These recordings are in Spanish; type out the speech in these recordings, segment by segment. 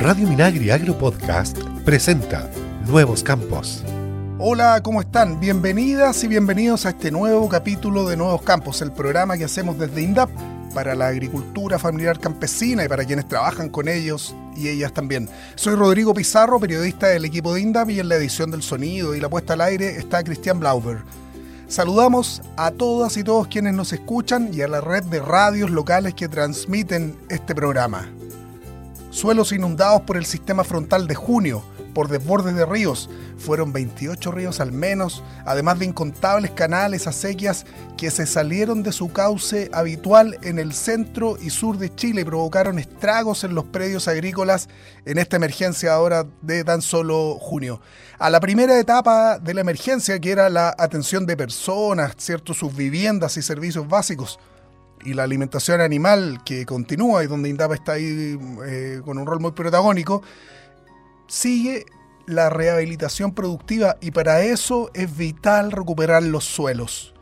Radio Minagri Agro Podcast presenta Nuevos Campos. Hola, ¿cómo están? Bienvenidas y bienvenidos a este nuevo capítulo de Nuevos Campos, el programa que hacemos desde INDAP para la agricultura familiar campesina y para quienes trabajan con ellos y ellas también. Soy Rodrigo Pizarro, periodista del equipo de INDAP y en la edición del sonido y la puesta al aire está Cristian Blauber. Saludamos a todas y todos quienes nos escuchan y a la red de radios locales que transmiten este programa. Suelos inundados por el sistema frontal de junio, por desbordes de ríos. Fueron 28 ríos al menos, además de incontables canales, acequias que se salieron de su cauce habitual en el centro y sur de Chile y provocaron estragos en los predios agrícolas en esta emergencia ahora de tan solo junio. A la primera etapa de la emergencia, que era la atención de personas, cierto, sus viviendas y servicios básicos, y la alimentación animal que continúa y donde Indapa está ahí eh, con un rol muy protagónico, sigue la rehabilitación productiva y para eso es vital recuperar los suelos.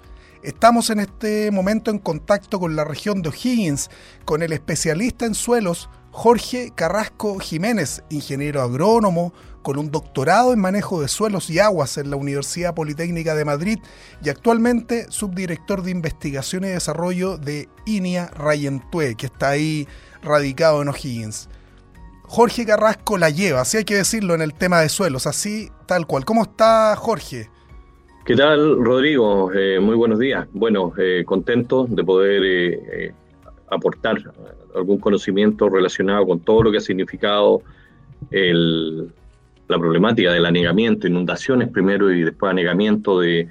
Estamos en este momento en contacto con la región de O'Higgins, con el especialista en suelos Jorge Carrasco Jiménez, ingeniero agrónomo, con un doctorado en manejo de suelos y aguas en la Universidad Politécnica de Madrid y actualmente subdirector de investigación y desarrollo de INIA Rayentue, que está ahí radicado en O'Higgins. Jorge Carrasco la lleva, así hay que decirlo en el tema de suelos, así tal cual. ¿Cómo está Jorge? ¿Qué tal, Rodrigo? Eh, muy buenos días. Bueno, eh, contento de poder eh, aportar algún conocimiento relacionado con todo lo que ha significado la problemática del anegamiento, inundaciones primero y después anegamiento de,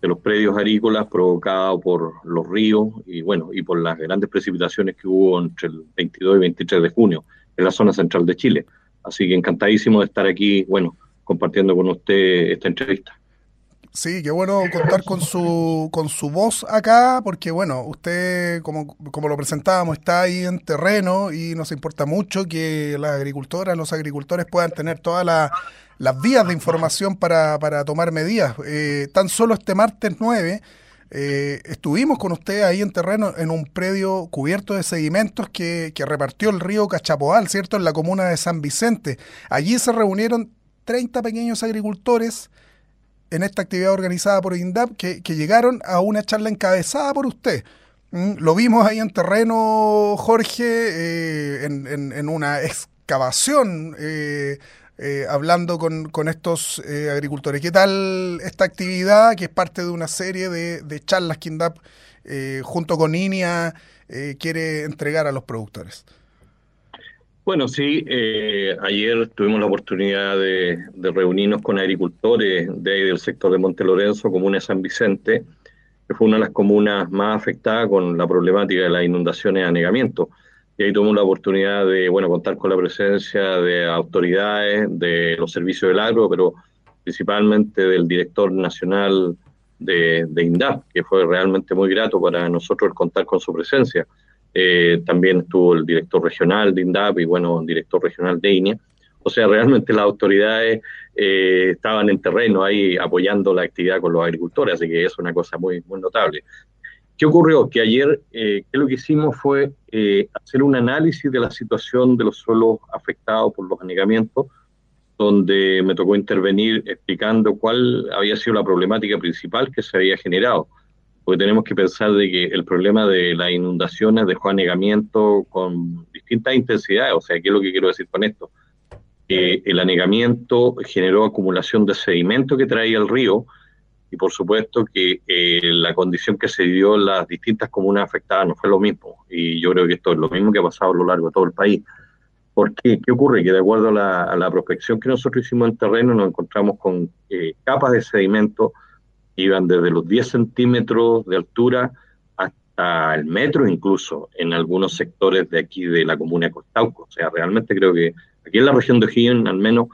de los predios agrícolas provocado por los ríos y bueno, y por las grandes precipitaciones que hubo entre el 22 y 23 de junio en la zona central de Chile. Así que encantadísimo de estar aquí, bueno, compartiendo con usted esta entrevista. Sí, qué bueno contar con su, con su voz acá, porque bueno, usted, como, como lo presentábamos, está ahí en terreno y nos importa mucho que las agricultoras, los agricultores puedan tener todas las vías de información para, para tomar medidas. Eh, tan solo este martes 9 eh, estuvimos con usted ahí en terreno en un predio cubierto de sedimentos que, repartió el río Cachapoal, ¿cierto? En la comuna de San Vicente. Allí se reunieron 30 pequeños agricultores en esta actividad organizada por INDAP que, llegaron a una charla encabezada por usted. Mm, lo vimos ahí en terreno, Jorge, eh, en, una excavación eh, eh, hablando con, estos eh, agricultores. ¿Qué tal esta actividad que es parte de una serie de, charlas que INDAP junto con INIA quiere entregar a los productores? Bueno, sí, ayer tuvimos la oportunidad de, reunirnos con agricultores del sector de Monte Lorenzo, comuna de San Vicente, que fue una de las comunas más afectadas con la problemática de las inundaciones y anegamiento y ahí tuvimos la oportunidad de bueno, contar con la presencia de autoridades, de los servicios del agro, pero principalmente del director nacional de, de INDAP, que fue realmente muy grato para nosotros contar con su presencia. Eh, también estuvo el director regional de INDAP y bueno, el director regional de INEA. O sea, realmente las autoridades eh, estaban en terreno ahí apoyando la actividad con los agricultores, así que es una cosa muy, notable. ¿Qué ocurrió? Que ayer eh, lo que hicimos fue eh, hacer un análisis de la situación de los suelos afectados por los anegamientos, donde me tocó intervenir explicando cuál había sido la problemática principal que se había generado. Porque tenemos que pensar de que el problema de las inundaciones dejó anegamiento con distintas intensidades. O sea, ¿qué es lo que quiero decir con esto? El anegamiento generó acumulación de sedimento que traía el río, y por supuesto que eh, la condición que se dio en las distintas comunas afectadas no fue lo mismo. Y yo creo que esto es lo mismo que ha pasado a lo largo de todo el país. ¿Por qué? ¿Qué ocurre? Que de acuerdo a la, prospección que nosotros hicimos en terreno, nos encontramos con eh, capas de sedimento iban desde los 10 centímetros de altura hasta el metro incluso en algunos sectores de aquí de la comuna de Costauco. O sea, realmente creo que aquí en la región de O'Higgins, al menos,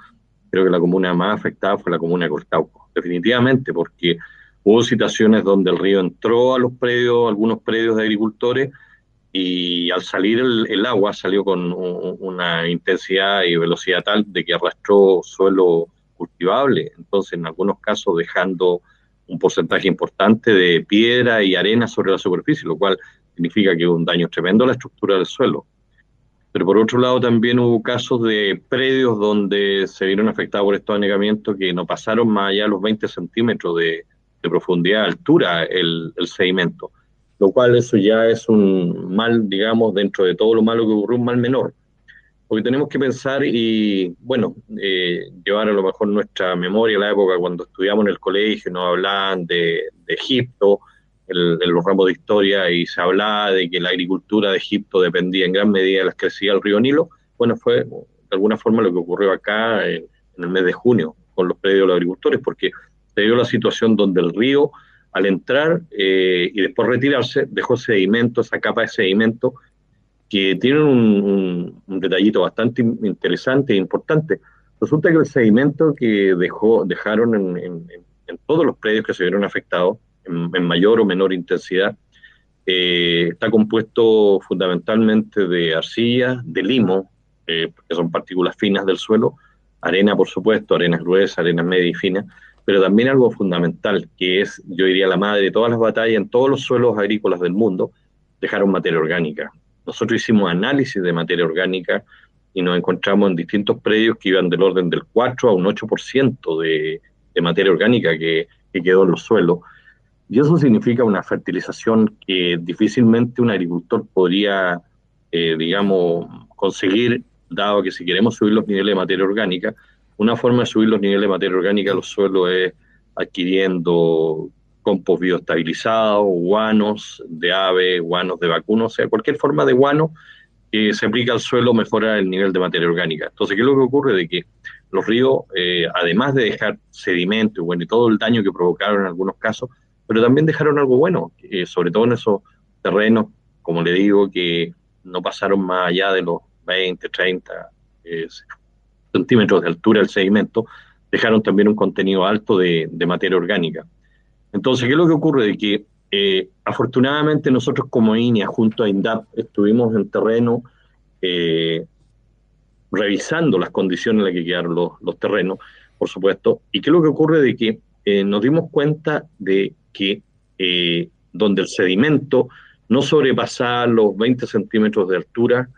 creo que la comuna más afectada fue la comuna de Costauco definitivamente, porque hubo situaciones donde el río entró a los predios, algunos predios de agricultores, y al salir el, agua salió con una intensidad y velocidad tal de que arrastró suelo cultivable, entonces en algunos casos dejando un porcentaje importante de piedra y arena sobre la superficie, lo cual significa que hubo un daño tremendo a la estructura del suelo. pero por otro lado también hubo casos de predios donde se vieron afectados por estos anegamientos que no pasaron más allá de los 20 centímetros de, profundidad, altura el, sedimento, lo cual eso ya es un mal, digamos, dentro de todo lo malo que ocurrió, un mal menor. Porque tenemos que pensar y, bueno, eh, llevar a lo mejor nuestra memoria a la época cuando estudiamos en el colegio, nos hablaban de, de Egipto, en los ramos de historia y se hablaba de que la agricultura de Egipto dependía en gran medida de las crecidas del río Nilo, bueno, fue de alguna forma lo que ocurrió acá en, el mes de junio con los predios de los agricultores, porque se dio la situación donde el río, al entrar eh, y después retirarse, dejó sedimento, esa capa de sedimento, que tiene un, detallito bastante interesante e importante. Resulta que el sedimento que dejó, dejaron en todos los predios que se vieron afectados, en, mayor o menor intensidad. Eh, está compuesto fundamentalmente de arcilla, de limo, eh, que son partículas finas del suelo, arena, por supuesto, arenas gruesas, arenas media y finas, pero también algo fundamental, que es, yo diría, la madre de todas las batallas en todos los suelos agrícolas del mundo, dejaron materia orgánica. Nosotros hicimos análisis de materia orgánica y nos encontramos en distintos predios que iban del orden del 4 a un 8% de, de materia orgánica que, que quedó en los suelos. Y eso significa una fertilización que difícilmente un agricultor podría, eh, digamos, conseguir, dado que si queremos subir los niveles de materia orgánica, una forma de subir los niveles de materia orgánica a los suelos es adquiriendo compost bioestabilizado, guanos de ave, guanos de vacuno, o sea, cualquier forma de guano que se aplica al suelo mejora el nivel de materia orgánica. Entonces, ¿qué es lo que ocurre? De que los ríos, eh, además de dejar sedimento bueno, y todo el daño que provocaron en algunos casos, pero también dejaron algo bueno, sobre todo en esos terrenos, como le digo, que no pasaron más allá de los 20, 30 eh, centímetros de altura del sedimento, dejaron también un contenido alto de, materia orgánica. Entonces, ¿qué es lo que ocurre? De que eh, afortunadamente nosotros como INEA, junto a INDAP, estuvimos en terreno eh, revisando las condiciones en las que quedaron los, los, terrenos, por supuesto, y qué es lo que ocurre de que nos dimos cuenta de que eh, donde el sedimento no sobrepasaba los 20 centímetros de altura,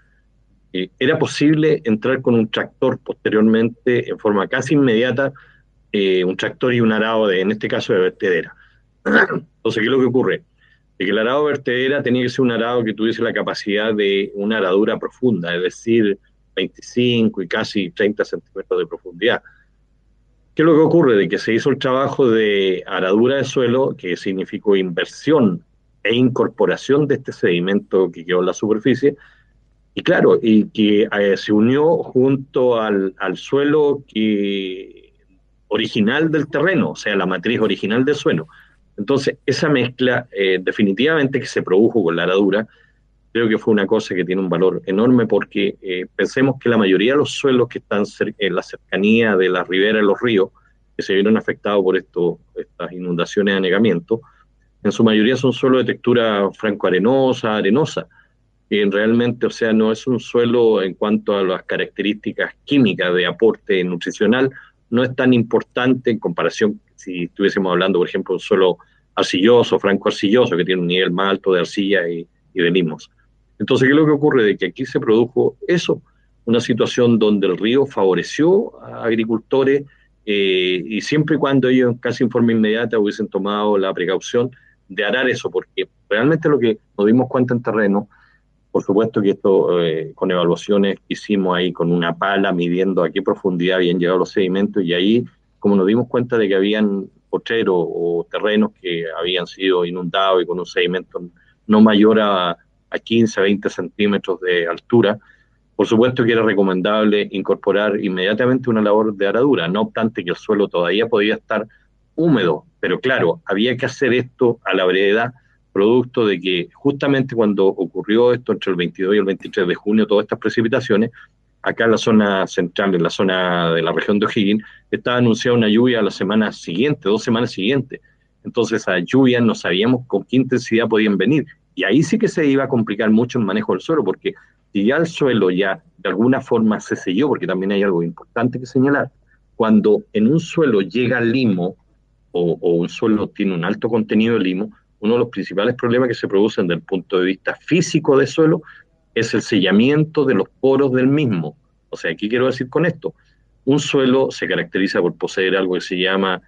eh, era posible entrar con un tractor posteriormente en forma casi inmediata, eh, un tractor y un arado, de, en este caso de vertedera. Entonces, ¿qué es lo que ocurre? De que el arado de vertedera tenía que ser un arado que tuviese la capacidad de una aradura profunda, es decir, 25 y casi 30 centímetros de profundidad. ¿Qué es lo que ocurre? De que se hizo el trabajo de aradura de suelo, que significó inversión e incorporación de este sedimento que quedó en la superficie, y claro, y que eh, se unió junto al, suelo que, original del terreno, o sea, la matriz original del suelo. Entonces, esa mezcla eh, definitivamente que se produjo con la aradura, creo que fue una cosa que tiene un valor enorme porque eh, pensemos que la mayoría de los suelos que están en la cercanía de la ribera de los ríos, que se vieron afectados por esto, estas inundaciones de anegamiento, en su mayoría son suelos de textura franco-arenosa, arenosa, y realmente, o sea, no es un suelo en cuanto a las características químicas de aporte nutricional, no es tan importante en comparación si estuviésemos hablando, por ejemplo, de un suelo arcilloso, franco-arcilloso, que tiene un nivel más alto de arcilla y, y de. Entonces, ¿qué es lo que ocurre? De que aquí se produjo eso, una situación donde el río favoreció a agricultores eh, y siempre y cuando ellos casi en forma inmediata hubiesen tomado la precaución de arar eso, porque realmente lo que nos dimos cuenta en terreno, por supuesto que esto eh, con evaluaciones hicimos ahí con una pala midiendo a qué profundidad habían llegado los sedimentos y ahí como nos dimos cuenta de que habían potreros o terrenos que habían sido inundados y con un sedimento no mayor a a 15, 20 centímetros de altura, por supuesto que era recomendable incorporar inmediatamente una labor de aradura, no obstante que el suelo todavía podía estar húmedo, pero claro, había que hacer esto a la brevedad, producto de que justamente cuando ocurrió esto entre el 22 y el 23 de junio, todas estas precipitaciones, acá en la zona central, en la zona de la región de O'Higgins, estaba anunciada una lluvia la semana siguiente, dos semanas siguientes. Entonces, a lluvia no sabíamos con qué intensidad podían venir. Y ahí sí que se iba a complicar mucho el manejo del suelo, porque si ya el suelo ya de alguna forma se selló, porque también hay algo importante que señalar, cuando en un suelo llega limo o, un suelo tiene un alto contenido de limo, uno de los principales problemas que se producen desde el punto de vista físico del suelo es el sellamiento de los poros del mismo. O sea, ¿qué quiero decir con esto? Un suelo se caracteriza por poseer algo que se llama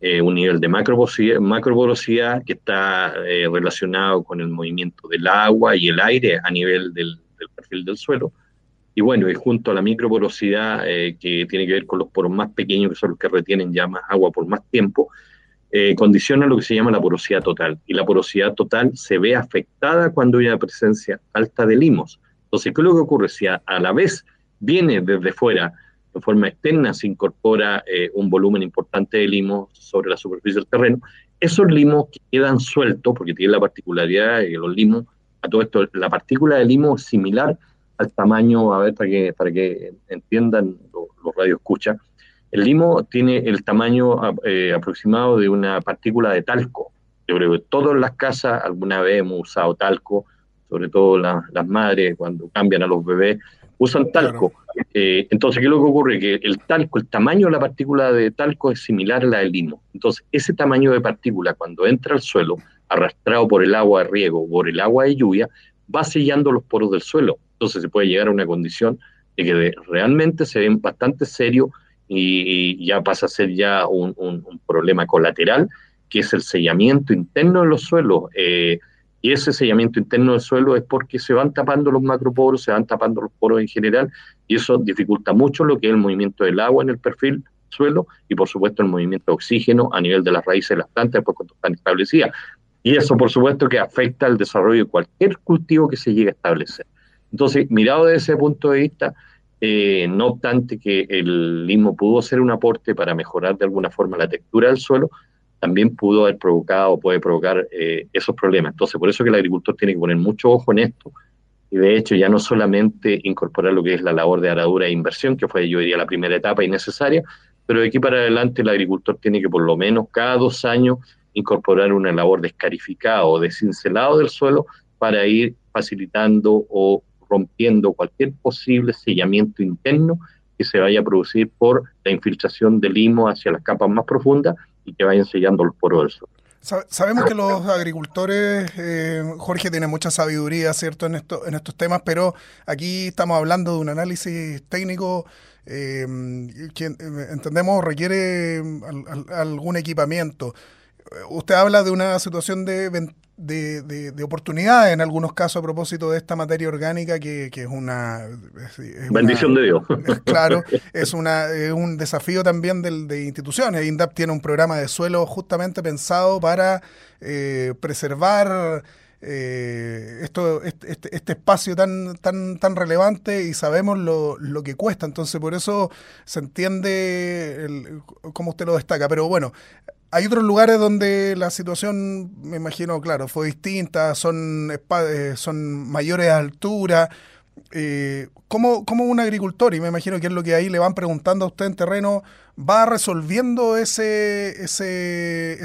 eh, un nivel de macroporosidad, que está eh, relacionado con el movimiento del agua y el aire a nivel del, perfil del suelo. Y bueno, y junto a la microporosidad, eh, que tiene que ver con los poros más pequeños, que son los que retienen ya más agua por más tiempo, condiciona lo que se llama la porosidad total. Y la porosidad total se ve afectada cuando hay una presencia alta de limos. Entonces, ¿qué es lo que ocurre? Si a la vez viene desde fuera de forma externa se incorpora eh, un volumen importante de limos sobre la superficie del terreno. Esos limos quedan sueltos porque tienen la particularidad de que los limos, a todo esto, la partícula de limo es similar al tamaño, a ver, para que, para que entiendan los, radios escucha, el limo tiene el tamaño eh, aproximado de una partícula de talco. Yo creo que todas las casas alguna vez hemos usado talco, sobre todo las madres cuando cambian a los bebés, usan talco. Eh, entonces, ¿qué es lo que ocurre? Que el talco, el tamaño de la partícula de talco es similar a la del limo. Entonces, ese tamaño de partícula, cuando entra al suelo, arrastrado por el agua de riego, por el agua de lluvia, va sellando los poros del suelo. Entonces, se puede llegar a una condición de que realmente se ven bastante serio y, ya pasa a ser ya un, problema colateral, que es el sellamiento interno de los suelos. Eh, y ese sellamiento interno del suelo es porque se van tapando los macroporos, se van tapando los poros en general, y eso dificulta mucho lo que es el movimiento del agua en el perfil suelo y por supuesto el movimiento de oxígeno a nivel de las raíces de las plantas después cuando están establecidas. Y eso por supuesto que afecta al desarrollo de cualquier cultivo que se llegue a establecer. Entonces, mirado desde ese punto de vista, eh, no obstante que el limo pudo ser un aporte para mejorar de alguna forma la textura del suelo, también pudo haber provocado o puede provocar eh, esos problemas. Entonces, por eso que el agricultor tiene que poner mucho ojo en esto y de hecho ya no solamente incorporar lo que es la labor de aradura e inversión, que fue yo diría la primera etapa innecesaria, pero de aquí para adelante el agricultor tiene que por lo menos cada dos años incorporar una labor de escarificado o de cincelado del suelo para ir facilitando o rompiendo cualquier posible sellamiento interno que se vaya a producir por la infiltración del limo hacia las capas más profundas y que vayan sellando los poros del suelo. Sabemos que los agricultores, eh, Jorge tiene mucha sabiduría, ¿cierto?, en, esto, en estos temas, pero aquí estamos hablando de un análisis técnico eh, que eh, entendemos requiere algún equipamiento. Usted habla de una situación de de, de, oportunidades en algunos casos a propósito de esta materia orgánica que, es una... Bendición de Dios. claro, es, una, un desafío también de, de instituciones. INDAP tiene un programa de suelo justamente pensado para eh, preservar... Eh, esto, este, este, este, espacio tan, tan, tan relevante y sabemos lo, lo, que cuesta. Entonces, por eso se entiende el, cómo usted lo destaca. Pero bueno, hay otros lugares donde la situación, me imagino, claro, fue distinta, son, eh, son mayores alturas. Eh, ¿cómo, ¿Cómo un agricultor, y me imagino que es lo que ahí le van preguntando a usted en terreno, va resolviendo ese, ese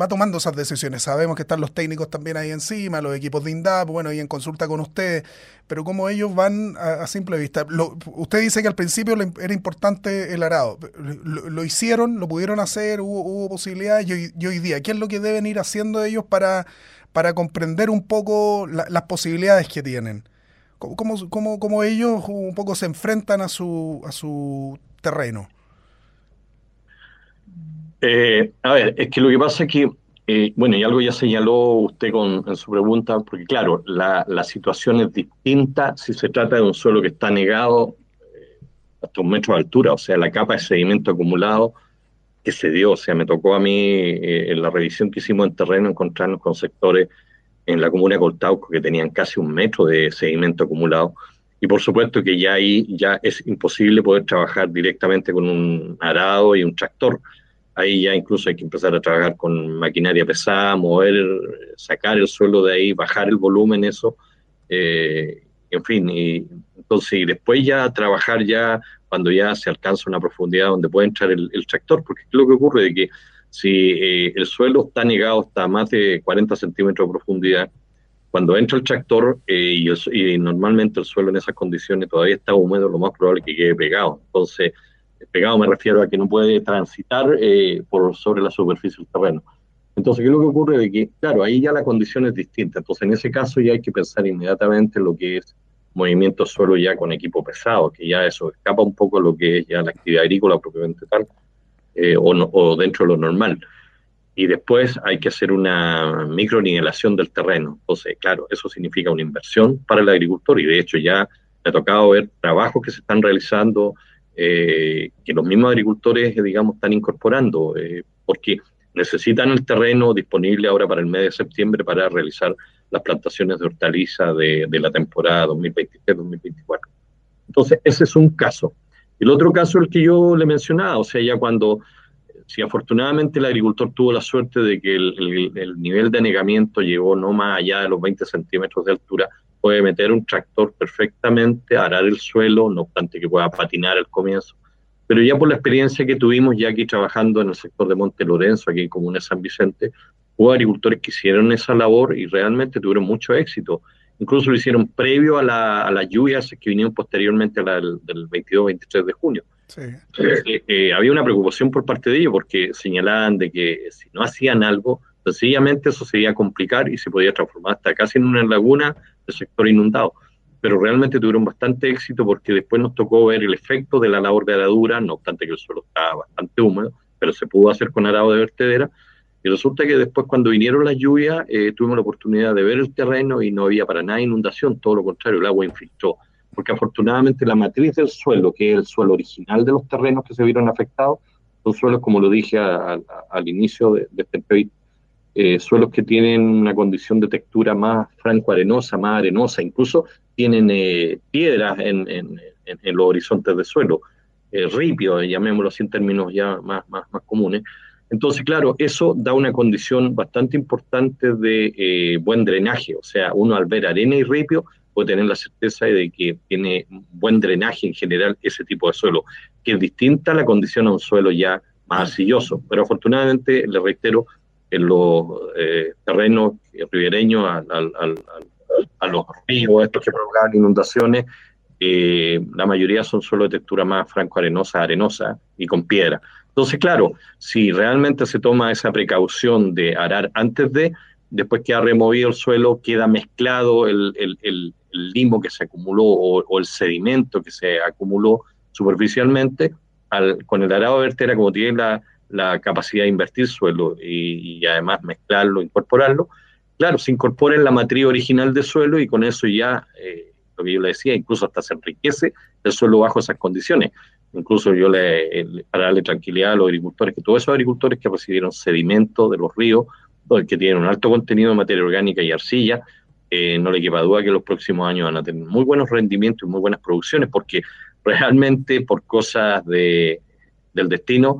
va tomando esas decisiones. Sabemos que están los técnicos también ahí encima, los equipos de INDAP, bueno, y en consulta con ustedes, pero cómo ellos van a, simple vista. usted dice que al principio era importante el arado. Lo, hicieron, lo pudieron hacer, hubo, posibilidades, y hoy, día, ¿qué es lo que deben ir haciendo ellos para, para comprender un poco las posibilidades que tienen? ¿Cómo, cómo, cómo ellos un poco se enfrentan a su, a su terreno? Eh, a ver, es que lo que pasa es que, eh, bueno, y algo ya señaló usted con, en su pregunta, porque claro, la, situación es distinta si se trata de un suelo que está negado eh, hasta un metro de altura, o sea, la capa de sedimento acumulado que se dio, o sea, me tocó a mí en la revisión que hicimos en terreno encontrarnos con sectores en la comuna de Coltauco que tenían casi un metro de sedimento acumulado. Y por supuesto que ya ahí ya es imposible poder trabajar directamente con un arado y un tractor Ahí ya incluso hay que empezar a trabajar con maquinaria pesada, mover, sacar el suelo de ahí, bajar el volumen, eso. Eh, en fin, y entonces y después ya trabajar ya cuando ya se alcanza una profundidad donde puede entrar el, tractor, porque es lo que ocurre de que si eh, el suelo está negado hasta más de 40 centímetros de profundidad, cuando entra el tractor eh, y, normalmente el suelo en esas condiciones todavía está húmedo, lo más probable es que quede pegado. Entonces, pegado me refiero a que no puede transitar eh, por sobre la superficie del terreno. Entonces, ¿qué es lo que ocurre? De que, claro, ahí ya la condición es distinta. Entonces, en ese caso ya hay que pensar inmediatamente en lo que es movimiento suelo ya con equipo pesado, que ya eso escapa un poco lo que es ya la actividad agrícola propiamente tal, eh, o, dentro de lo normal. Y después hay que hacer una micronivelación del terreno. Entonces, claro, eso significa una inversión para el agricultor y de hecho ya me ha tocado ver trabajos que se están realizando, eh, que los mismos agricultores, digamos, están incorporando, eh, porque necesitan el terreno disponible ahora para el mes de septiembre para realizar las plantaciones de hortaliza de, la temporada 2023-2024. Entonces, ese es un caso. El otro caso el que yo le mencionaba, o sea, ya cuando, si afortunadamente el agricultor tuvo la suerte de que el, nivel de anegamiento llegó no más allá de los 20 centímetros de altura, puede meter un tractor perfectamente, arar el suelo, no obstante que pueda patinar al comienzo. Pero ya por la experiencia que tuvimos ya aquí trabajando en el sector de Monte Lorenzo, aquí en Comuna San Vicente, Hubo agricultores que hicieron esa labor y realmente tuvieron mucho éxito. Incluso lo hicieron previo a, la, a las lluvias que vinieron posteriormente a la, del 22-23 de junio. Eh, eh, había una preocupación por parte de ellos porque señalaban de que si no hacían algo, sencillamente eso se iba a complicar y se podía transformar hasta casi en una laguna del sector inundado. Pero realmente tuvieron bastante éxito porque después nos tocó ver el efecto de la labor de aradura, no obstante que el suelo estaba bastante húmedo, pero se pudo hacer con arado de vertedera y resulta que después cuando vinieron las lluvias eh, tuvimos la oportunidad de ver el terreno y no había para nada inundación, todo lo contrario, el agua infiltró. Porque afortunadamente la matriz del suelo, que es el suelo original de los terrenos que se vieron afectados, son suelos, como lo dije al inicio de, este entrevista, eh, suelos que tienen una condición de textura más franco-arenosa, más arenosa, incluso tienen eh, piedras en, en, los horizontes de suelo, eh, ripio, llamémoslo así en términos ya más, más, más comunes, entonces, claro, eso da una condición bastante importante de eh, buen drenaje. O sea, uno al ver arena y ripio puede tener la certeza de que tiene buen drenaje en general ese tipo de suelo, que es distinta a la condición a un suelo ya más arcilloso. Pero afortunadamente, le reitero, en los eh, terrenos ribereños a, los ríos, estos que provocan inundaciones, eh, la mayoría son suelo de textura más franco-arenosa, arenosa y con piedra. Entonces, claro, si realmente se toma esa precaución de arar antes de, después que ha removido el suelo, queda mezclado el, limo que se acumuló o, el sedimento que se acumuló superficialmente, con el arado de vertera, como tiene la, capacidad de invertir suelo y, además mezclarlo, incorporarlo, claro, se incorpora en la matriz original del suelo y con eso ya, eh, lo que yo le decía, incluso hasta se enriquece el suelo bajo esas condiciones. Incluso yo le, para darle tranquilidad a los agricultores, que todos esos agricultores que recibieron sedimento de los ríos, que tienen un alto contenido de materia orgánica y arcilla, eh, no le quepa duda que los próximos años van a tener muy buenos rendimientos y muy buenas producciones, porque realmente por cosas de, del destino,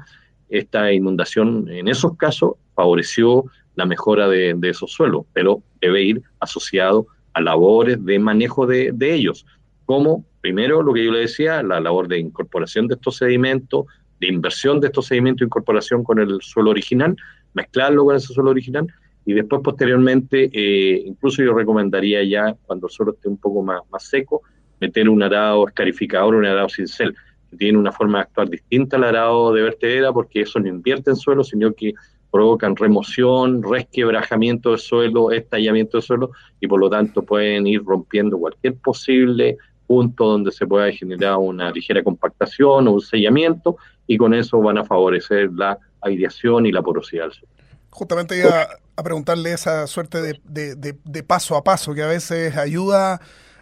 esta inundación en esos casos favoreció la mejora de, esos suelos, pero debe ir asociado a labores de manejo de, de ellos, como primero, lo que yo le decía, la labor de incorporación de estos sedimentos, de inversión de estos sedimentos, incorporación con el suelo original, mezclarlo con ese suelo original, y después posteriormente, eh, incluso yo recomendaría ya, cuando el suelo esté un poco más, más seco, meter un arado escarificador, un arado cincel, que tiene una forma de actuar distinta al arado de vertedera, porque eso no invierte en suelo, sino que provocan remoción, resquebrajamiento de suelo, estallamiento de suelo, y por lo tanto pueden ir rompiendo cualquier posible punto donde se pueda generar una ligera compactación o un sellamiento y con eso van a favorecer la aireación y la porosidad del suelo. Justamente iba a preguntarle esa suerte de, de, paso a paso que a veces ayuda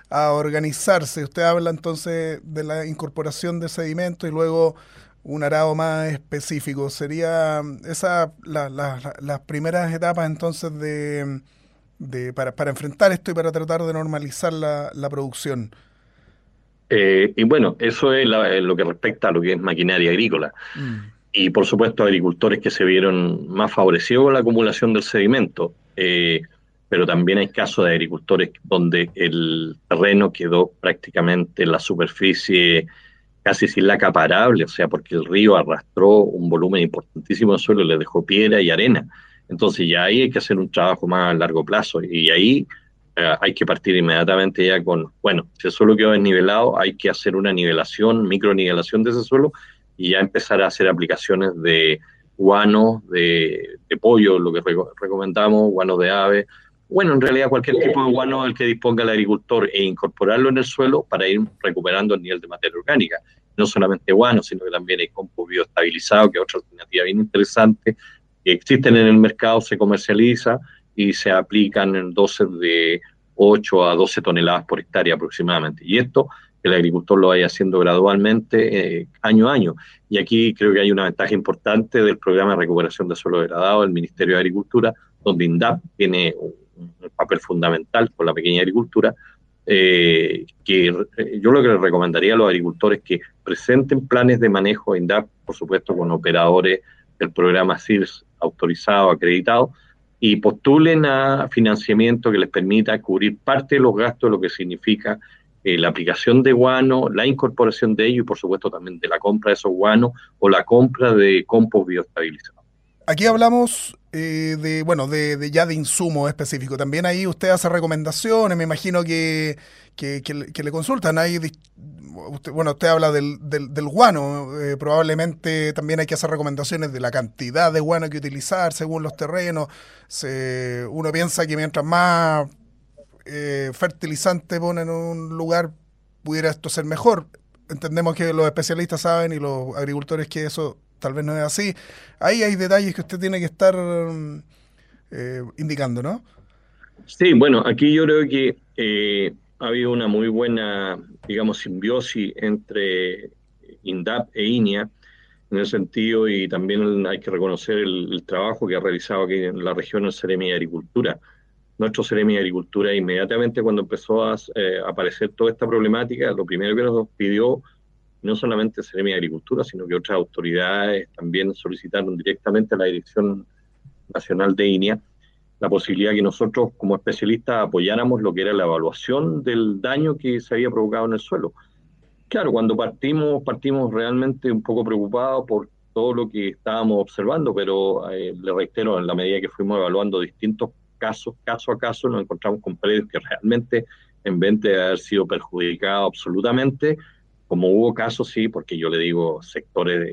a organizarse. Usted habla entonces de la incorporación de sedimento y luego un arado más específico. ¿Sería esa las primeras etapas entonces de, para, para, enfrentar esto y para tratar de normalizar la, la producción? Eh, y bueno, eso es lo que respecta a lo que es maquinaria agrícola. Mm. Y por supuesto, agricultores que se vieron más favorecidos con la acumulación del sedimento. Eh, pero también hay casos de agricultores donde el terreno quedó prácticamente en la superficie casi sin la acaparable, o sea, porque el río arrastró un volumen importantísimo de suelo, le dejó piedra y arena. Entonces ya ahí hay que hacer un trabajo más a largo plazo y ahí hay que partir inmediatamente ya con, bueno, si el suelo quedó desnivelado, hay que hacer una nivelación, micronivelación de ese suelo y ya empezar a hacer aplicaciones de guano, de, pollo, lo que recomendamos, guano de ave, bueno, en realidad cualquier tipo de guano el que disponga el agricultor e incorporarlo en el suelo para ir recuperando el nivel de materia orgánica. No solamente guano, sino que también hay compost bioestabilizado, que es otra alternativa bien interesante, que existen en el mercado, se comercializa y se aplican en dosis de 8 a 12 toneladas por hectárea aproximadamente. Y esto el agricultor lo vaya haciendo gradualmente eh, año a año. Y aquí creo que hay una ventaja importante del programa de recuperación de suelo degradado del Ministerio de Agricultura, donde INDAP tiene un, papel fundamental con la pequeña agricultura, eh, que eh, yo lo que les recomendaría a los agricultores que presenten planes de manejo INDAP, por supuesto con operadores del programa CIRS autorizado, acreditado, y postulen a financiamiento que les permita cubrir parte de los gastos lo que significa eh, la aplicación de guano, la incorporación de ello y por supuesto también de la compra de esos guanos o la compra de compost bioestabilizado. Aquí hablamos eh, de, bueno, de, ya de insumo específico. También ahí usted hace recomendaciones, me imagino que, que, le consultan. Ahí, bueno, usted habla del, del, guano, eh, probablemente también hay que hacer recomendaciones de la cantidad de guano que utilizar según los terrenos. Se, uno piensa que mientras más eh, fertilizante pone en un lugar, pudiera esto ser mejor. Entendemos que los especialistas saben y los agricultores que eso tal vez no es así. Ahí hay detalles que usted tiene que estar eh, indicando, ¿no? Sí, bueno, aquí yo creo que eh, ha habido una muy buena, digamos, simbiosis entre INDAP e INIA en ese sentido y también hay que reconocer el, trabajo que ha realizado aquí en la región el Ceremi de Agricultura nuestro Ceremi de Agricultura inmediatamente cuando empezó a eh, aparecer toda esta problemática, lo primero que nos pidió no solamente Ceremi de Agricultura, sino que otras autoridades también solicitaron directamente a la Dirección Nacional de INEA la posibilidad que nosotros como especialistas apoyáramos lo que era la evaluación del daño que se había provocado en el suelo. Claro, cuando partimos, partimos realmente un poco preocupados por todo lo que estábamos observando, pero eh, le reitero, en la medida que fuimos evaluando distintos casos, caso a caso, nos encontramos con predios que realmente, en vez de haber sido perjudicados absolutamente, como hubo casos, sí, porque yo le digo sectores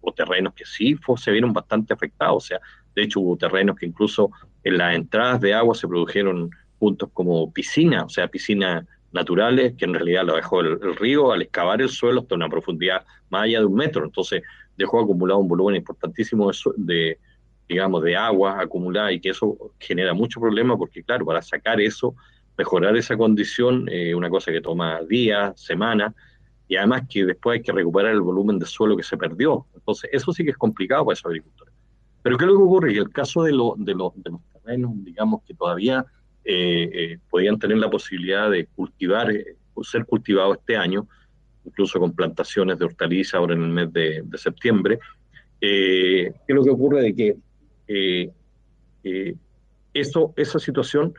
o terrenos que sí se vieron bastante afectados. O sea, de hecho hubo terrenos que incluso en las entradas de agua se produjeron puntos como piscinas, o sea, piscinas naturales, que en realidad lo dejó el, río al excavar el suelo hasta una profundidad más allá de un metro. Entonces dejó acumulado un volumen importantísimo de, digamos, de agua acumulada y que eso genera mucho problema porque, claro, para sacar eso, mejorar esa condición, eh, una cosa que toma días, semanas, y además que después hay que recuperar el volumen de suelo que se perdió. Entonces, eso sí que es complicado para esos agricultores. Pero ¿qué es lo que ocurre? Que el caso de, de, los terrenos, digamos, que todavía eh, eh, podían tener la posibilidad de cultivar, ser cultivados este año, incluso con plantaciones de hortalizas ahora en el mes de, de septiembre, ¿qué es lo que ocurre? De que eso, esa situación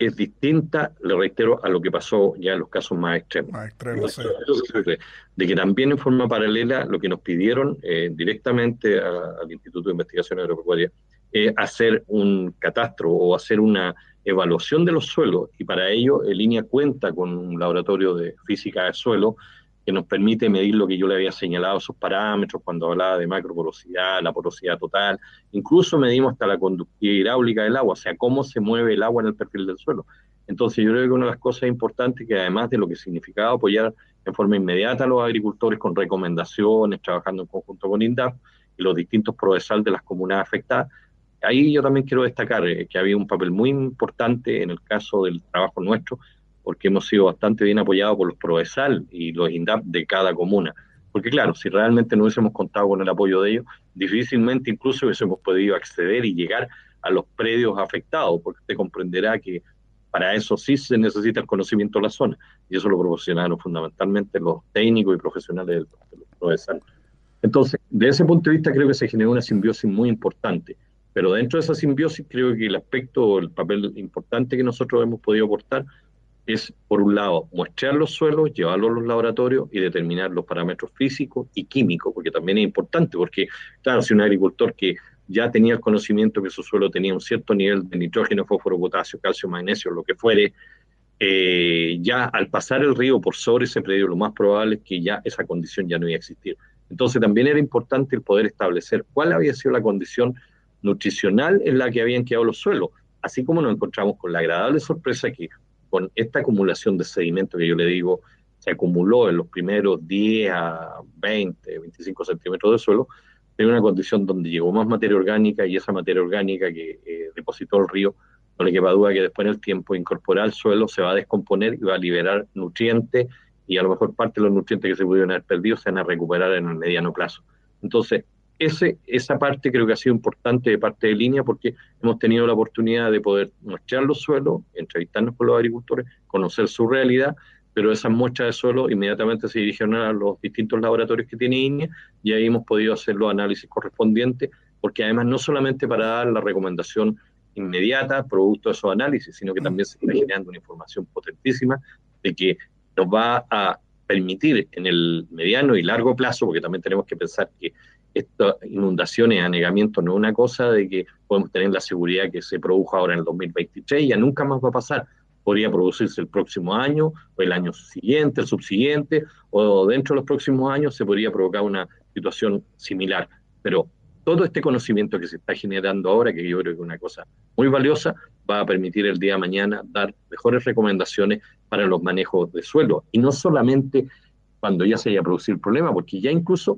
es distinta, le reitero, a lo que pasó ya en los casos más extremos. De que también en forma paralela lo que nos pidieron eh, directamente al Instituto de Investigación Agropecuaria es hacer un catastro o hacer una evaluación de los suelos y para ello el línea cuenta con un laboratorio de física de suelo que nos permite medir lo que yo le había señalado, esos parámetros cuando hablaba de macroporosidad, la porosidad total, incluso medimos hasta la conductividad hidráulica del agua, o sea, cómo se mueve el agua en el perfil del suelo. Entonces yo creo que una de las cosas importantes que además de lo que significaba apoyar en forma inmediata a los agricultores con recomendaciones, trabajando en conjunto con INDAP y los distintos procesales de las comunidades afectadas, ahí yo también quiero destacar eh, que había un papel muy importante en el caso del trabajo nuestro, porque hemos sido bastante bien apoyados por los PROESAL y los INDAP de cada comuna. Porque claro, si realmente no hubiésemos contado con el apoyo de ellos, difícilmente incluso hubiésemos podido acceder y llegar a los predios afectados, porque usted comprenderá que para eso sí se necesita el conocimiento de la zona, y eso lo proporcionaron fundamentalmente los técnicos y profesionales de los PROESAL. Entonces, de ese punto de vista creo que se generó una simbiosis muy importante, pero dentro de esa simbiosis creo que el aspecto, el papel importante que nosotros hemos podido aportar es, por un lado, muestrear los suelos, llevarlos a los laboratorios y determinar los parámetros físicos y químicos, porque también es importante, porque, claro, si un agricultor que ya tenía el conocimiento que su suelo tenía un cierto nivel de nitrógeno, fósforo, potasio, calcio, magnesio, lo que fuere, eh, ya al pasar el río por sobre ese predio, lo más probable es que ya esa condición ya no iba a existir. Entonces también era importante el poder establecer cuál había sido la condición nutricional en la que habían quedado los suelos, así como nos encontramos con la agradable sorpresa que con esta acumulación de sedimento que yo le digo, se acumuló en los primeros 10 a 20, 25 centímetros de suelo, en una condición donde llegó más materia orgánica y esa materia orgánica que eh, depositó el río, no le queda duda que después en el tiempo incorporar al suelo se va a descomponer y va a liberar nutrientes y a lo mejor parte de los nutrientes que se pudieron haber perdido se van a recuperar en el mediano plazo. Entonces, esa parte creo que ha sido importante de parte de línea porque hemos tenido la oportunidad de poder muestrear los suelos, entrevistarnos con los agricultores, conocer su realidad pero esas muestras de suelo inmediatamente se dirigieron a los distintos laboratorios que tiene INEA y ahí hemos podido hacer los análisis correspondientes, porque además no solamente para dar la recomendación inmediata producto de esos análisis, sino que también se está generando una información potentísima de que nos va a permitir en el mediano y largo plazo, porque también tenemos que pensar que estas inundaciones, anegamientos no es una cosa de que podemos tener la seguridad que se produjo ahora en el 2023 y ya nunca más va a pasar podría producirse el próximo año, o el año siguiente, el subsiguiente, o dentro de los próximos años se podría provocar una situación similar. Pero todo este conocimiento que se está generando ahora, que yo creo que es una cosa muy valiosa, va a permitir el día de mañana dar mejores recomendaciones para los manejos de suelo. Y no solamente cuando ya se haya producido el problema, porque ya incluso,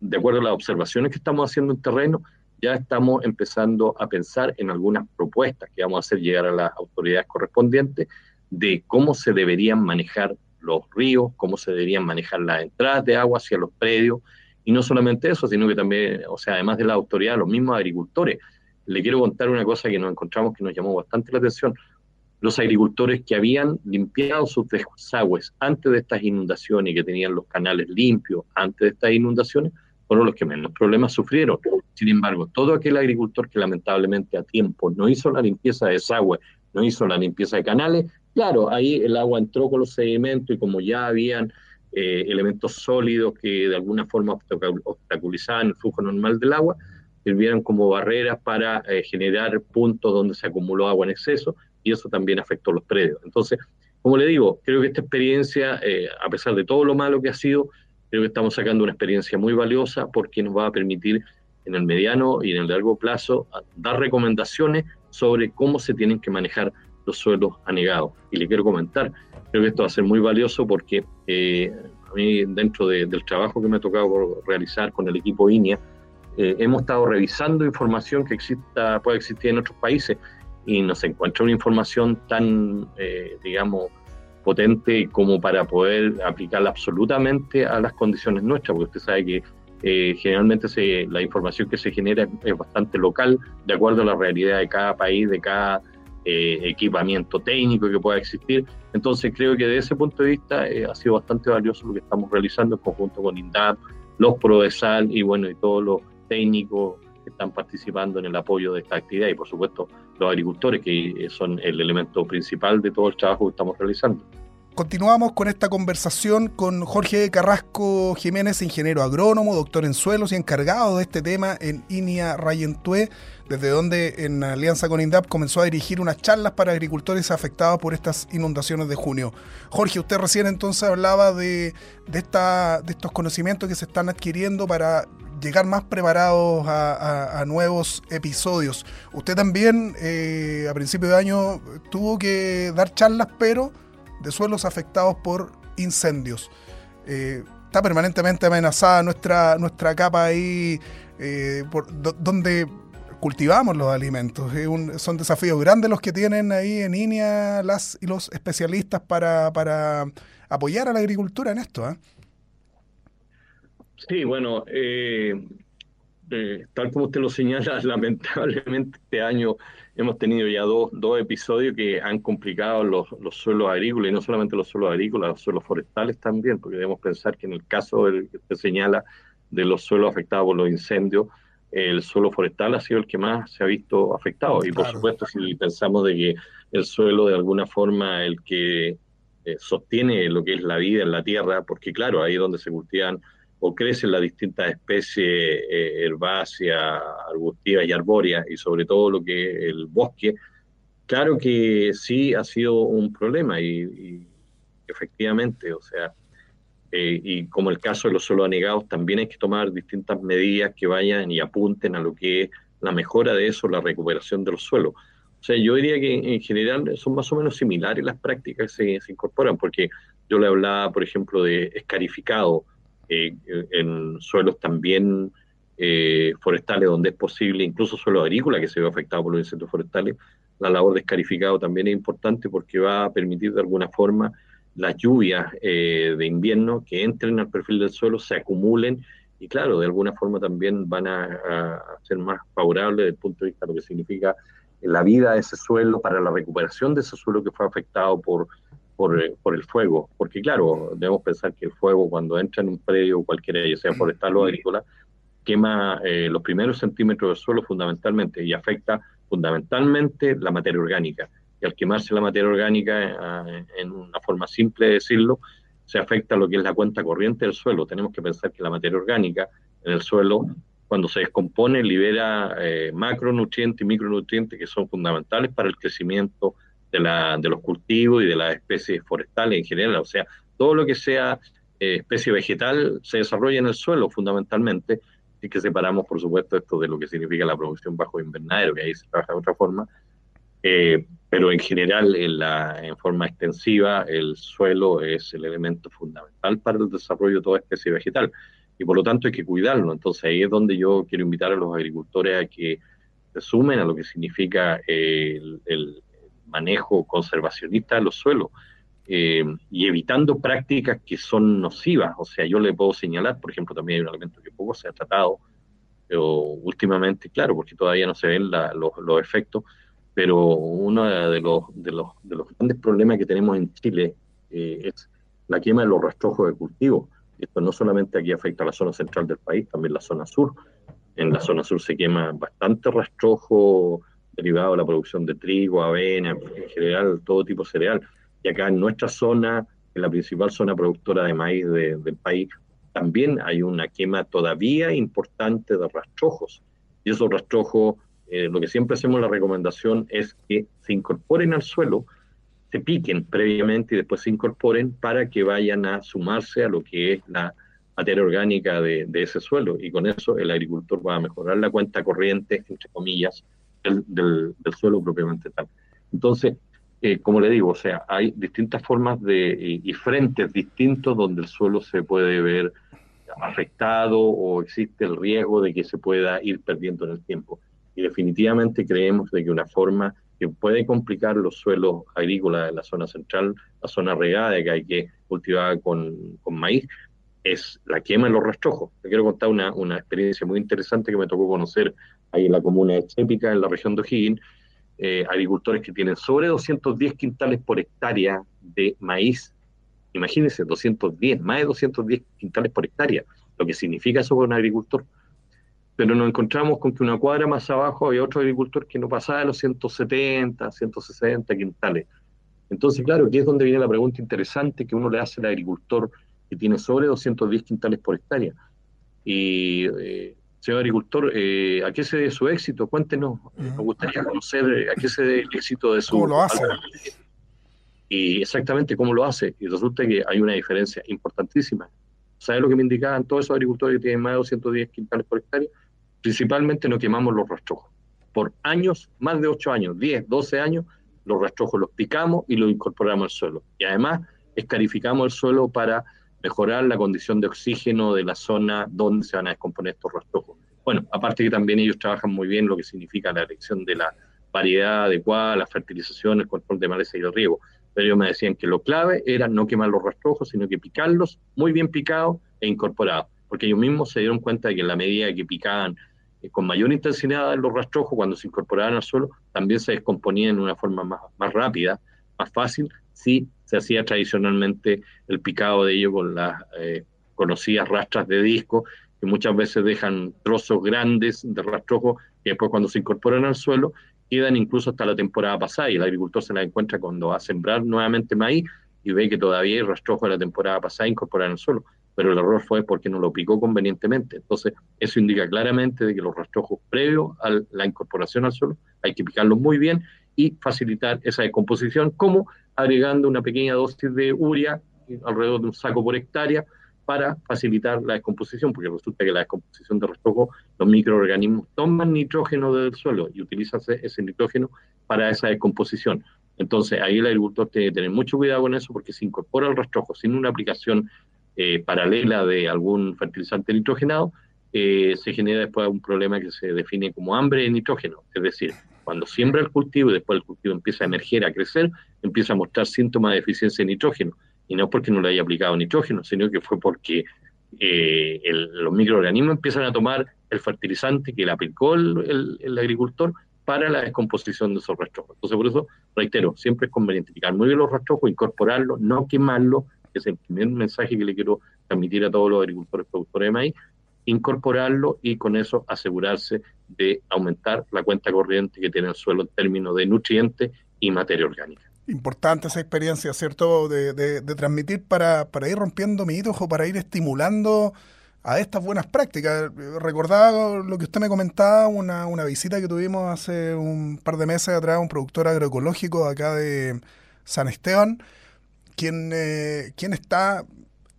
de acuerdo a las observaciones que estamos haciendo en terreno, ya estamos empezando a pensar en algunas propuestas que vamos a hacer llegar a las autoridades correspondientes de cómo se deberían manejar los ríos, cómo se deberían manejar las entradas de agua hacia los predios, y no solamente eso, sino que también, o sea, además de la autoridad, los mismos agricultores. Le quiero contar una cosa que nos encontramos que nos llamó bastante la atención. Los agricultores que habían limpiado sus desagües antes de estas inundaciones y que tenían los canales limpios antes de estas inundaciones, fueron los que menos problemas sufrieron. Sin embargo, todo aquel agricultor que lamentablemente a tiempo no hizo la limpieza de desagüe, no hizo la limpieza de canales, claro, ahí el agua entró con los sedimentos y como ya habían eh, elementos sólidos que de alguna forma obstaculizaban el flujo normal del agua, sirvieron como barreras para eh, generar puntos donde se acumuló agua en exceso y eso también afectó los predios. Entonces, como le digo, creo que esta experiencia, eh, a pesar de todo lo malo que ha sido, Creo que estamos sacando una experiencia muy valiosa porque nos va a permitir en el mediano y en el largo plazo dar recomendaciones sobre cómo se tienen que manejar los suelos anegados. Y le quiero comentar, creo que esto va a ser muy valioso porque eh, a mí dentro del trabajo que me ha tocado realizar con el equipo INEA, eh, hemos estado revisando información que exista, puede existir en otros países y nos encuentra una información tan, eh, digamos, potente como para poder aplicarla absolutamente a las condiciones nuestras, porque usted sabe que eh, generalmente se, la información que se genera es bastante local, de acuerdo a la realidad de cada país, de cada eh, equipamiento técnico que pueda existir. Entonces creo que desde ese punto de vista eh, ha sido bastante valioso lo que estamos realizando en conjunto con INDAP, los PRODESAL y bueno, y todos los técnicos que están participando en el apoyo de esta actividad y por supuesto los agricultores que son el elemento principal de todo el trabajo que estamos realizando. Continuamos con esta conversación con Jorge Carrasco Jiménez, ingeniero agrónomo, doctor en suelos y encargado de este tema en INIA Rayentue, desde donde en alianza con INDAP comenzó a dirigir unas charlas para agricultores afectados por estas inundaciones de junio. Jorge, usted recién entonces hablaba de, de, esta, de estos conocimientos que se están adquiriendo para llegar más preparados a, nuevos episodios. Usted también eh, a principio de año tuvo que dar charlas, pero de suelos afectados por incendios. Eh, está permanentemente amenazada nuestra, nuestra capa ahí, eh, por, donde cultivamos los alimentos. son desafíos grandes los que tienen ahí en INEA las y los especialistas para, para apoyar a la agricultura en esto. ¿eh? Sí, bueno, tal como usted lo señala, lamentablemente este año hemos tenido ya dos, dos episodios que han complicado los, los, suelos agrícolas, y no solamente los suelos agrícolas, los suelos forestales también, porque debemos pensar que en el caso del que usted señala de los suelos afectados por los incendios, el suelo forestal ha sido el que más se ha visto afectado. Y por supuesto, si pensamos de que el suelo de alguna forma el que eh, sostiene lo que es la vida en la tierra, porque claro, ahí es donde se cultivan o crecen las distintas especies eh, herbáceas, arbustivas y arbóreas, y sobre todo lo que es el bosque, claro que sí ha sido un problema y, efectivamente, o sea, eh, y como el caso de los suelos anegados, también hay que tomar distintas medidas que vayan y apunten a lo que es la mejora de eso, la recuperación de los suelos. O sea, yo diría que en general son más o menos similares las prácticas que se, incorporan, porque yo le hablaba, por ejemplo, de escarificado eh, en suelos también eh, forestales donde es posible, incluso suelo agrícola que se ve afectado por los insectos forestales, la labor de escarificado también es importante porque va a permitir de alguna forma las lluvias eh, de invierno que entren al perfil del suelo, se acumulen y claro, de alguna forma también van a, ser más favorables desde el punto de vista de lo que significa la vida de ese suelo para la recuperación de ese suelo que fue afectado por, por, el fuego. Porque claro, debemos pensar que el fuego cuando entra en un predio cualquiera, ya sea forestal o agrícola, quema eh, los primeros centímetros del suelo fundamentalmente y afecta fundamentalmente la materia orgánica. Y al quemarse la materia orgánica, eh, en una forma simple de decirlo, se afecta lo que es la cuenta corriente del suelo. Tenemos que pensar que la materia orgánica en el suelo, cuando se descompone, libera eh, macronutrientes y micronutrientes que son fundamentales para el crecimiento de, la, de los cultivos y de las especies forestales en general. O sea, todo lo que sea especie vegetal se desarrolla en el suelo fundamentalmente y que separamos, por supuesto, esto de lo que significa la producción bajo invernadero, que ahí se trabaja de otra forma, eh, pero en general, en, la, en forma extensiva, el suelo es el elemento fundamental para el desarrollo de toda especie vegetal y por lo tanto hay que cuidarlo. Entonces ahí es donde yo quiero invitar a los agricultores a que se sumen a lo que significa el, el manejo conservacionista de los suelos. Eh, y evitando prácticas que son nocivas. O sea, yo le puedo señalar, por ejemplo, también hay un elemento que poco se ha tratado pero últimamente, claro, porque todavía no se ven los, efectos, pero uno de los, de, los, de los grandes problemas que tenemos en Chile eh, es la quema de los rastrojos de cultivo. Esto no solamente aquí afecta a la zona central del país, también la zona sur. En la zona sur se quema bastante rastrojo derivado de la producción de trigo, avena, en general todo tipo de cereal y acá en nuestra zona, en la principal zona productora de maíz del país, también hay una quema todavía importante de rastrojos. Y esos rastrojos, eh, lo que siempre hacemos la recomendación es que se incorporen al suelo, se piquen previamente y después se incorporen para que vayan a sumarse a lo que es la materia orgánica de, ese suelo. Y con eso el agricultor va a mejorar la cuenta corriente, entre comillas, del, del suelo propiamente tal. Entonces, eh, como le digo, o sea, hay distintas formas de, y, frentes distintos donde el suelo se puede ver afectado o existe el riesgo de que se pueda ir perdiendo en el tiempo. Y definitivamente creemos de que una forma que puede complicar los suelos agrícolas de la zona central, la zona regada que hay que cultivar con, con maíz, es la quema de los rastrojos. Te quiero contar una, una experiencia muy interesante que me tocó conocer ahí en la comuna de Chépica, en la región de O'Higgins, eh, agricultores que tienen sobre 210 quintales por hectárea de maíz. Imagínense, 210, más de 210 quintales por hectárea, lo que significa eso para un agricultor. Pero nos encontramos con que una cuadra más abajo había otro agricultor que no pasaba de los 170, 160 quintales. Entonces, claro, aquí es donde viene la pregunta interesante que uno le hace al agricultor que tiene sobre 210 quintales por hectárea. Y eh, Señor agricultor, eh, ¿a qué se debe su éxito? Cuéntenos, me gustaría conocer eh, a qué se debe el éxito de su... ¿Cómo lo hace? Y exactamente cómo lo hace. Y resulta que hay una diferencia importantísima. ¿Sabe lo que me indicaban todos esos agricultores que tienen más de 210 quintales por hectárea? Principalmente no quemamos los rastrojos. Por años, más de 8 años, 10, 12 años, los rastrojos los picamos y los incorporamos al suelo. Y además escarificamos el suelo para mejorar la condición de oxígeno de la zona donde se van a descomponer estos rastrojos. Bueno, aparte que también ellos trabajan muy bien lo que significa la elección de la variedad adecuada, la fertilización, el control de maleza y el riego. Pero ellos me decían que lo clave era no quemar los rastrojos, sino que picarlos muy bien picados e incorporados. Porque ellos mismos se dieron cuenta de que en la medida que picaban eh, con mayor intensidad los rastrojos, cuando se incorporaban al suelo, también se descomponían de una forma más, más rápida, más fácil, si se hacía tradicionalmente el picado de ellos con las eh, conocidas rastras de disco, que muchas veces dejan trozos grandes de rastrojo que después cuando se incorporan al suelo quedan incluso hasta la temporada pasada y el agricultor se la encuentra cuando va a sembrar nuevamente maíz y ve que todavía hay rastrojo de la temporada pasada incorporado al suelo, pero el error fue porque no lo picó convenientemente. Entonces, eso indica claramente de que los rastrojos previos a la incorporación al suelo hay que picarlos muy bien y facilitar esa descomposición, como agregando una pequeña dosis de urea, alrededor de un saco por hectárea, para facilitar la descomposición, porque resulta que la descomposición de rastrojo, los microorganismos toman nitrógeno del suelo y utilizan ese nitrógeno para esa descomposición. Entonces ahí el agricultor tiene que tener mucho cuidado con eso porque se incorpora el rastrojo sin una aplicación eh, paralela de algún fertilizante nitrogenado, eh, se genera después un problema que se define como hambre de nitrógeno. Es decir, cuando siembra el cultivo y después el cultivo empieza a emerger, a crecer, empieza a mostrar síntomas de deficiencia de nitrógeno y no porque no le haya aplicado nitrógeno, sino que fue porque eh, los microorganismos empiezan a tomar el fertilizante que le aplicó el, agricultor para la descomposición de esos rastrojos. Entonces, por eso, reitero, siempre es conveniente picar muy bien los rastrojos, incorporarlos, no quemarlos, que es el primer mensaje que le quiero transmitir a todos los agricultores productores de maíz, incorporarlo y con eso asegurarse de aumentar la cuenta corriente que tiene el suelo en términos de nutrientes y materia orgánica importante esa experiencia, ¿cierto? De, de, transmitir para, para, ir rompiendo mitos o para ir estimulando a estas buenas prácticas. Recordaba lo que usted me comentaba, una, una visita que tuvimos hace un par de meses atrás, un productor agroecológico acá de San Esteban, quien, eh, quien está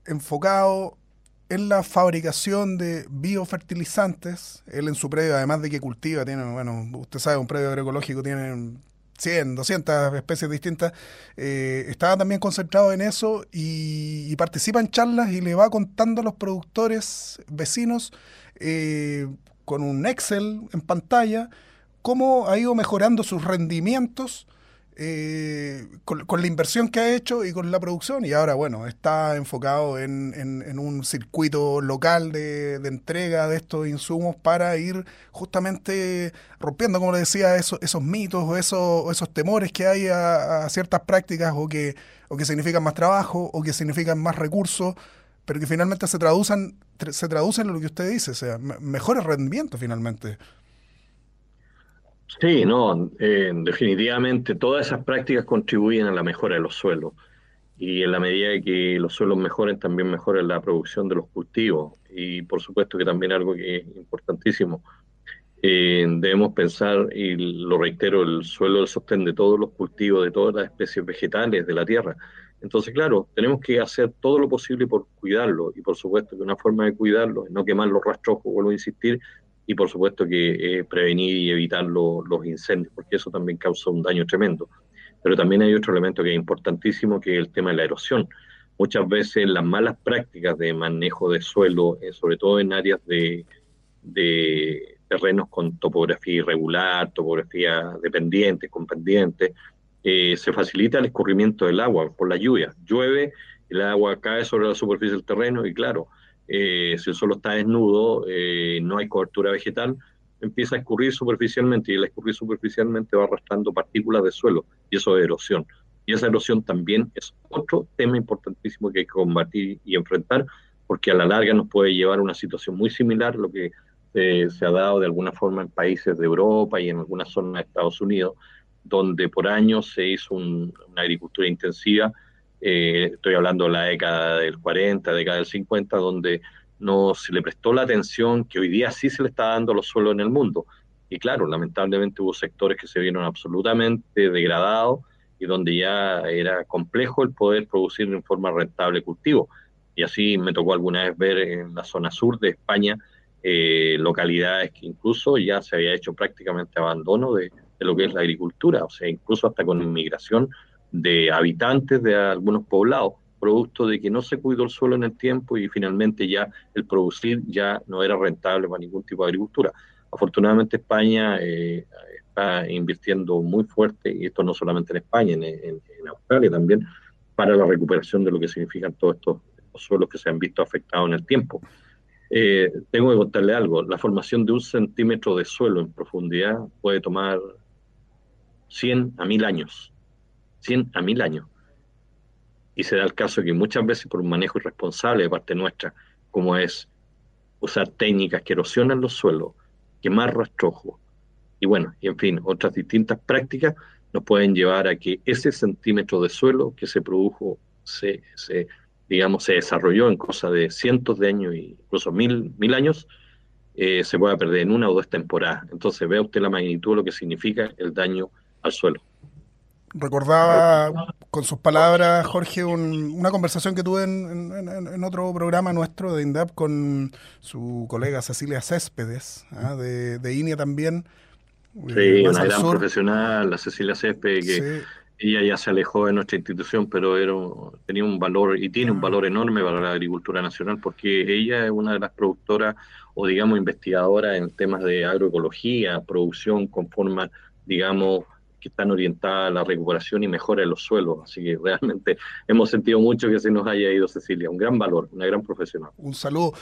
enfocado en la fabricación de biofertilizantes. Él en su predio, además de que cultiva, tiene, bueno, usted sabe, un predio agroecológico tiene 100, 200 especies distintas, eh, estaba también concentrado en eso y, participa en charlas y le va contando a los productores vecinos eh, con un Excel en pantalla cómo ha ido mejorando sus rendimientos eh, con, la inversión que ha hecho y con la producción. Y ahora bueno está enfocado en, en, un circuito local de, entrega de estos insumos para ir justamente rompiendo como le decía esos, mitos o esos, esos temores que hay a, ciertas prácticas o que, o que significan más trabajo o que significan más recursos pero que finalmente se traducen se traducen en lo que usted dice o sea mejores rendimientos finalmente Sí, no, eh, definitivamente todas esas prácticas contribuyen a la mejora de los suelos. Y en la medida que los suelos mejoren también mejora la producción de los cultivos. Y por supuesto que también algo que es importantísimo, eh, debemos pensar, y lo reitero, el suelo sostén de todos los cultivos, de todas las especies vegetales de la tierra. Entonces, claro, tenemos que hacer todo lo posible por cuidarlo. Y por supuesto que una forma de cuidarlo es no quemar los rastrojos, vuelvo a insistir, y por supuesto que eh, prevenir y evitar los incendios, porque eso también causa un daño tremendo. Pero también hay otro elemento que es importantísimo, que es el tema de la erosión. Muchas veces las malas prácticas de manejo de suelo, eh, sobre todo en áreas de, de terrenos con topografía irregular, topografía dependiente, con pendientes, eh, se facilita el escurrimiento del agua por la lluvia. Llueve, el agua cae sobre la superficie del terreno y claro, eh, si el suelo está desnudo, eh, no hay cobertura vegetal, empieza a escurrir superficialmente y el escurrir superficialmente va arrastrando partículas de suelo y eso es erosión. Y esa erosión también es otro tema importantísimo que hay que combatir y enfrentar porque a la larga nos puede llevar a una situación muy similar a lo que eh, se ha dado de alguna forma en países de Europa y en algunas zonas de Estados Unidos, donde por años se hizo una agricultura intensiva eh, estoy hablando de la década del 40, década del 50, donde no se le prestó la atención que hoy día sí se le está dando a los suelos en el mundo. Y claro, lamentablemente hubo sectores que se vieron absolutamente degradados y donde ya era complejo el poder producir en forma rentable cultivo. Y así me tocó alguna vez ver en la zona sur de España eh, localidades que incluso ya se había hecho prácticamente abandono de, de, lo que es la agricultura, o sea, incluso hasta con inmigración de habitantes de algunos poblados, producto de que no se cuidó el suelo en el tiempo y finalmente ya el producir ya no era rentable para ningún tipo de agricultura. Afortunadamente España eh, está invirtiendo muy fuerte, y esto no solamente en España, en, Australia también, para la recuperación de lo que significan todos estos, suelos que se han visto afectados en el tiempo. Eh, tengo que contarle algo, la formación de un centímetro de suelo en profundidad puede tomar 100 a 1000 años. 100 a 1000 años. Y se da el caso que muchas veces por un manejo irresponsable de parte nuestra, como es usar técnicas que erosionan los suelos, quemar rastrojos, y bueno, y en fin, otras distintas prácticas nos pueden llevar a que ese centímetro de suelo que se produjo, se, se digamos, se desarrolló en cosa de cientos de años, incluso mil, mil años, eh, se pueda perder en una o dos temporadas. Entonces vea usted la magnitud de lo que significa el daño al suelo. Recordaba con sus palabras, Jorge, una conversación que tuve en, otro programa nuestro de INDAP con su colega Cecilia Céspedes, ¿ah? de, de INEA también. Sí, eh, una gran profesional, la Cecilia Céspedes, que ella ya se alejó de nuestra institución, pero era, tenía un valor y tiene un ah. valor enorme para la agricultura nacional, porque ella es una de las productoras o, digamos, investigadoras en temas de agroecología, producción con formas, digamos, que están orientadas a la recuperación y mejora de los suelos. Así que realmente hemos sentido mucho que se nos haya ido Cecilia. Un gran valor, una gran profesional. Un saludo.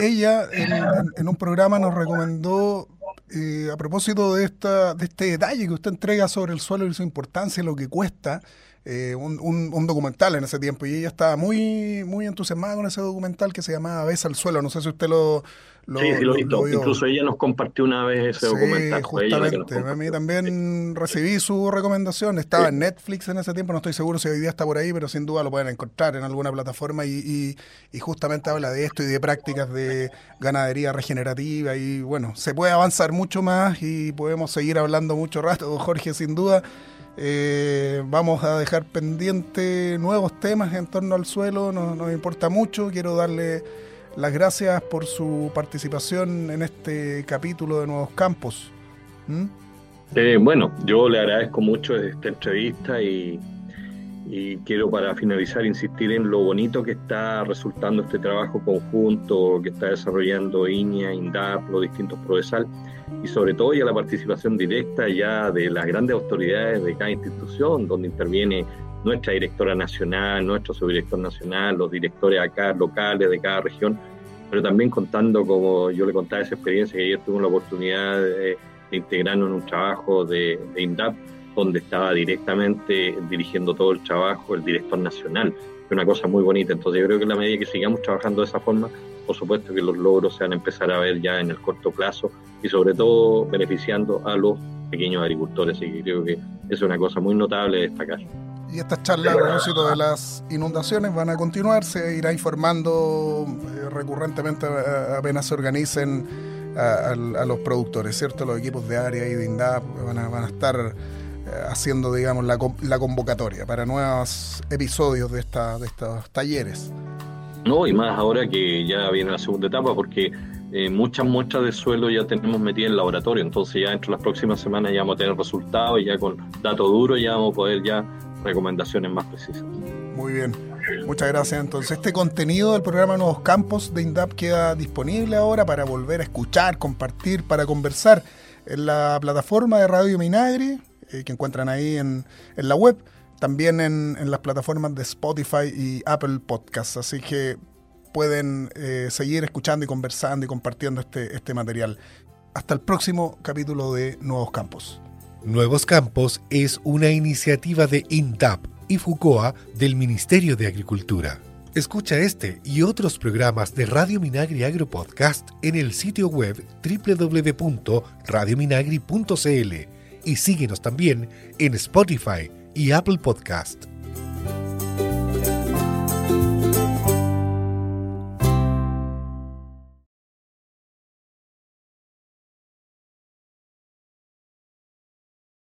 Ella en, un programa nos recomendó, eh, a propósito de, esta, de este detalle que usted entrega sobre el suelo y su importancia y lo que cuesta, eh, un, un, documental en ese tiempo y ella estaba muy, muy entusiasmada con ese documental que se llamaba Besa al suelo. No sé si usted lo, sí, sí, lo, visto. Incluso ella nos compartió una vez ese documental. Justamente. A mí también recibí su recomendación. Estaba en Netflix en ese tiempo. No estoy seguro si hoy día está por ahí, pero sin duda lo pueden encontrar en alguna plataforma. Y, y, justamente habla de esto y de prácticas de ganadería regenerativa. Y bueno, se puede avanzar mucho más y podemos seguir hablando mucho rato, Jorge, sin duda. Eh, vamos a dejar pendiente nuevos temas en torno al suelo, no, nos importa mucho. Quiero darle las gracias por su participación en este capítulo de Nuevos Campos. ¿Mm? Eh, bueno, yo le agradezco mucho esta entrevista y, quiero para finalizar insistir en lo bonito que está resultando este trabajo conjunto que está desarrollando INIA, INDAP, los distintos Prodesal y sobre todo ya la participación directa ya de las grandes autoridades de cada institución donde interviene nuestra directora nacional, nuestro subdirector nacional, los directores acá locales de cada región, pero también contando, como yo le contaba esa experiencia, que ayer tuvimos la oportunidad de, integrarnos en un trabajo de, INDAP, donde estaba directamente dirigiendo todo el trabajo el director nacional. Es una cosa muy bonita. Entonces yo creo que en la medida que sigamos trabajando de esa forma, por supuesto que los logros se van a empezar a ver ya en el corto plazo y sobre todo beneficiando a los pequeños agricultores. Y creo que es una cosa muy notable de destacar. Y estas charlas a propósito de las inundaciones van a continuar, se irá informando eh, recurrentemente apenas se organicen a, los productores, ¿cierto? Los equipos de área y de INDAP van a, van a estar eh, haciendo, digamos, la, la, convocatoria para nuevos episodios de, esta, de estos talleres. No, y más ahora que ya viene la segunda etapa, porque eh, muchas muestras de suelo ya tenemos metidas en el laboratorio, entonces ya dentro de las próximas semanas ya vamos a tener resultados y ya con datos duros ya vamos a poder ya recomendaciones más precisas. Muy bien. Muchas gracias. Entonces, este contenido del programa Nuevos Campos de INDAP queda disponible ahora para volver a escuchar, compartir, para conversar en la plataforma de Radio Minagri, eh, que encuentran ahí en, la web, también en, las plataformas de Spotify y Apple Podcasts. Así que pueden eh, seguir escuchando y conversando y compartiendo este, este material. Hasta el próximo capítulo de Nuevos Campos. Nuevos Campos es una iniciativa de INDAP y FUCOA del Ministerio de Agricultura. Escucha este y otros programas de Radio Minagri Agro Podcast en el sitio web www.radiominagri.cl y síguenos también en Spotify y Apple Podcast.